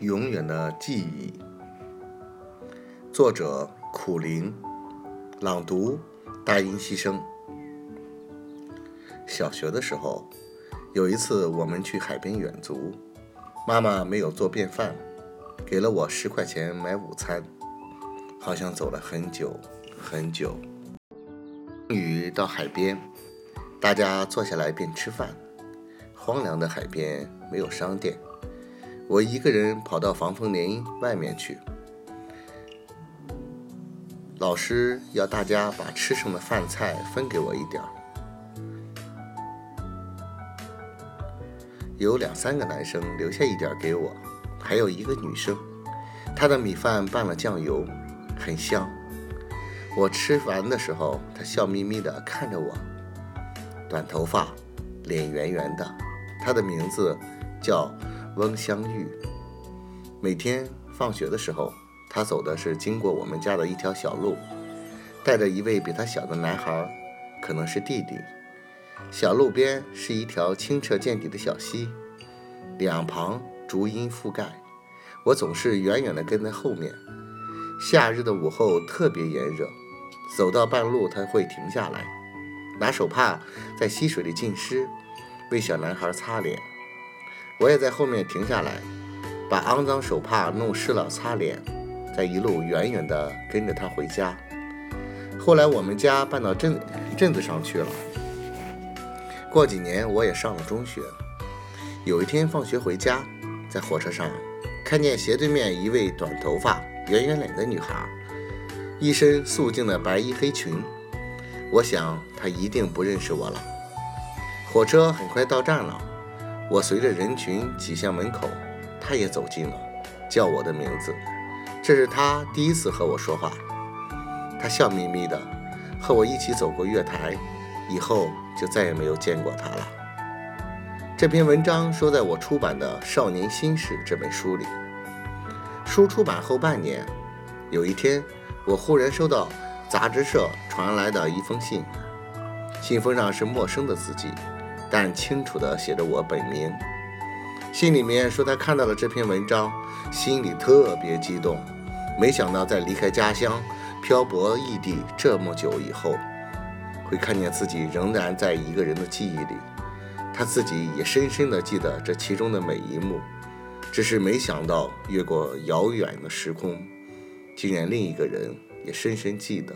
永远的记忆。作者：苦林，朗读：大音希声。小学的时候，有一次我们去海边远足，妈妈没有做便饭，给了我十块钱买午餐。好像走了很久很久，终于到海边，大家坐下来便吃饭。荒凉的海边没有商店，我一个人跑到防风林外面去。老师要大家把吃剩的饭菜分给我一点儿。有两三个男生留下一点给我，还有一个女生，她的米饭拌了酱油。很香。我吃完的时候，她笑眯眯地看着我，短头发，脸圆圆的。她的名字叫翁香玉。每天放学的时候，他走的是经过我们家的一条小路，带着一位比他小的男孩，可能是弟弟。小路边是一条清澈见底的小溪，两旁竹荫覆盖。我总是远远地跟在后面。夏日的午后特别炎热，走到半路他会停下来，拿手帕在溪水里浸湿，为小男孩擦脸。我也在后面停下来，把肮脏手帕弄湿了擦脸，再一路远远地跟着他回家。后来我们家搬到镇镇子上去了。过几年我也上了中学。有一天放学回家，在火车上看见斜对面一位短头发。圆圆脸的女孩，一身素净的白衣黑裙。我想她一定不认识我了。火车很快到站了，我随着人群挤向门口，她也走近了，叫我的名字。这是她第一次和我说话。她笑眯眯的，和我一起走过月台，以后就再也没有见过她了。这篇文章收在我出版的《少年心事》这本书里。书出版后半年，有一天，我忽然收到杂志社传来的一封信，信封上是陌生的字迹，但清楚地写着我本名。信里面说他看到了这篇文章，心里特别激动，没想到在离开家乡、漂泊异地这么久以后，会看见自己仍然在一个人的记忆里，他自己也深深地记得这其中的每一幕。只是没想到，越过遥远的时空，竟然另一个人也深深记得。